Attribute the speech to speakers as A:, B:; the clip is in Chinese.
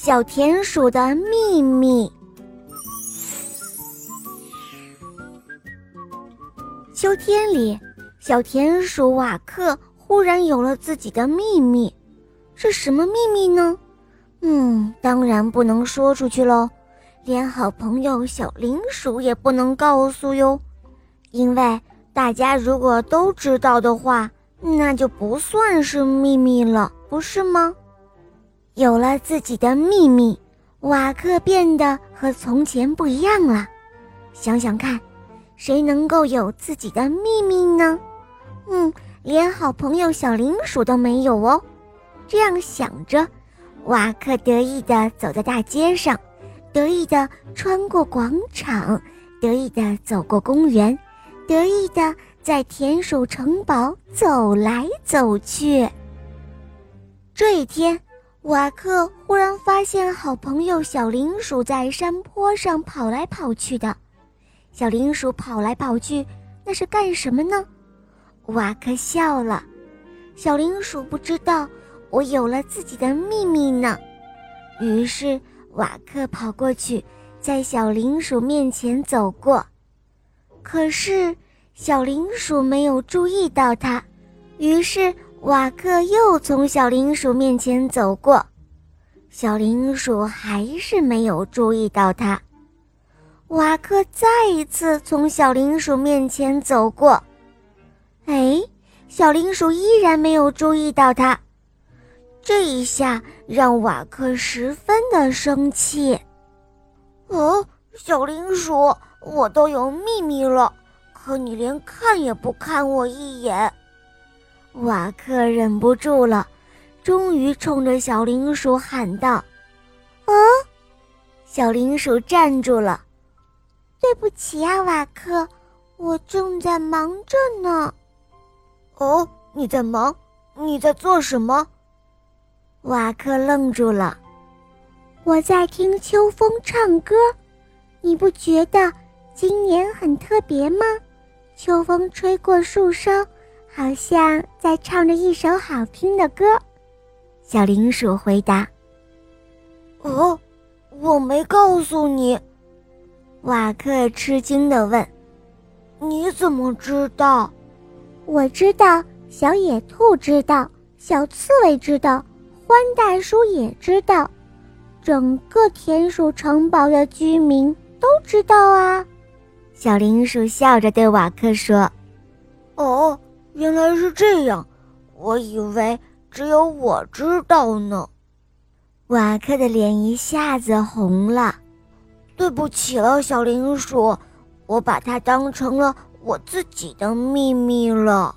A: 小田鼠的秘密。秋天里，小田鼠瓦克忽然有了自己的秘密，是什么秘密呢？嗯，当然不能说出去喽，连好朋友小林鼠也不能告诉哟，因为大家如果都知道的话，那就不算是秘密了，不是吗？有了自己的秘密，瓦克变得和从前不一样了。想想看，谁能够有自己的秘密呢？嗯，连好朋友小林鼠都没有哦。这样想着。瓦克得意地走在大街上，得意地穿过广场，得意地走过公园，得意地在田鼠城堡走来走去。这一天，瓦克忽然发现好朋友小林鼠在山坡上跑来跑去的。小林鼠跑来跑去，那是干什么呢？瓦克笑了。小林鼠不知道。我有了自己的秘密呢，于是瓦克跑过去，在小林鼠面前走过，可是小林鼠没有注意到他，于是瓦克又从小林鼠面前走过，小林鼠还是没有注意到他，瓦克再一次从小林鼠面前走过，哎，小林鼠依然没有注意到他。这一下让瓦克十分的生气。哦，小林鼠，我都有秘密了，可你连看也不看我一眼。瓦克忍不住了，终于冲着小灵鼠喊道：“啊！”小灵鼠站住了。对不起啊，瓦克，我正在忙着呢。
B: 哦，你在忙？你在做什么？
A: 瓦克愣住了，我在听秋风唱歌，你不觉得今年很特别吗？秋风吹过树梢，好像在唱着一首好听的歌。小林鼠回答：“
B: 哦，我没告诉你。”
A: 瓦克吃惊地问：“
B: 你怎么知道？”“
A: 我知道，小野兔知道，小刺猬知道。”獾大叔也知道，整个田鼠城堡的居民都知道啊。小林鼠笑着对瓦克说：“
B: 哦，原来是这样，我以为只有我知道呢。”
A: 瓦克的脸一下子红了。
B: 对不起了，小林鼠，我把它当成了我自己的秘密了。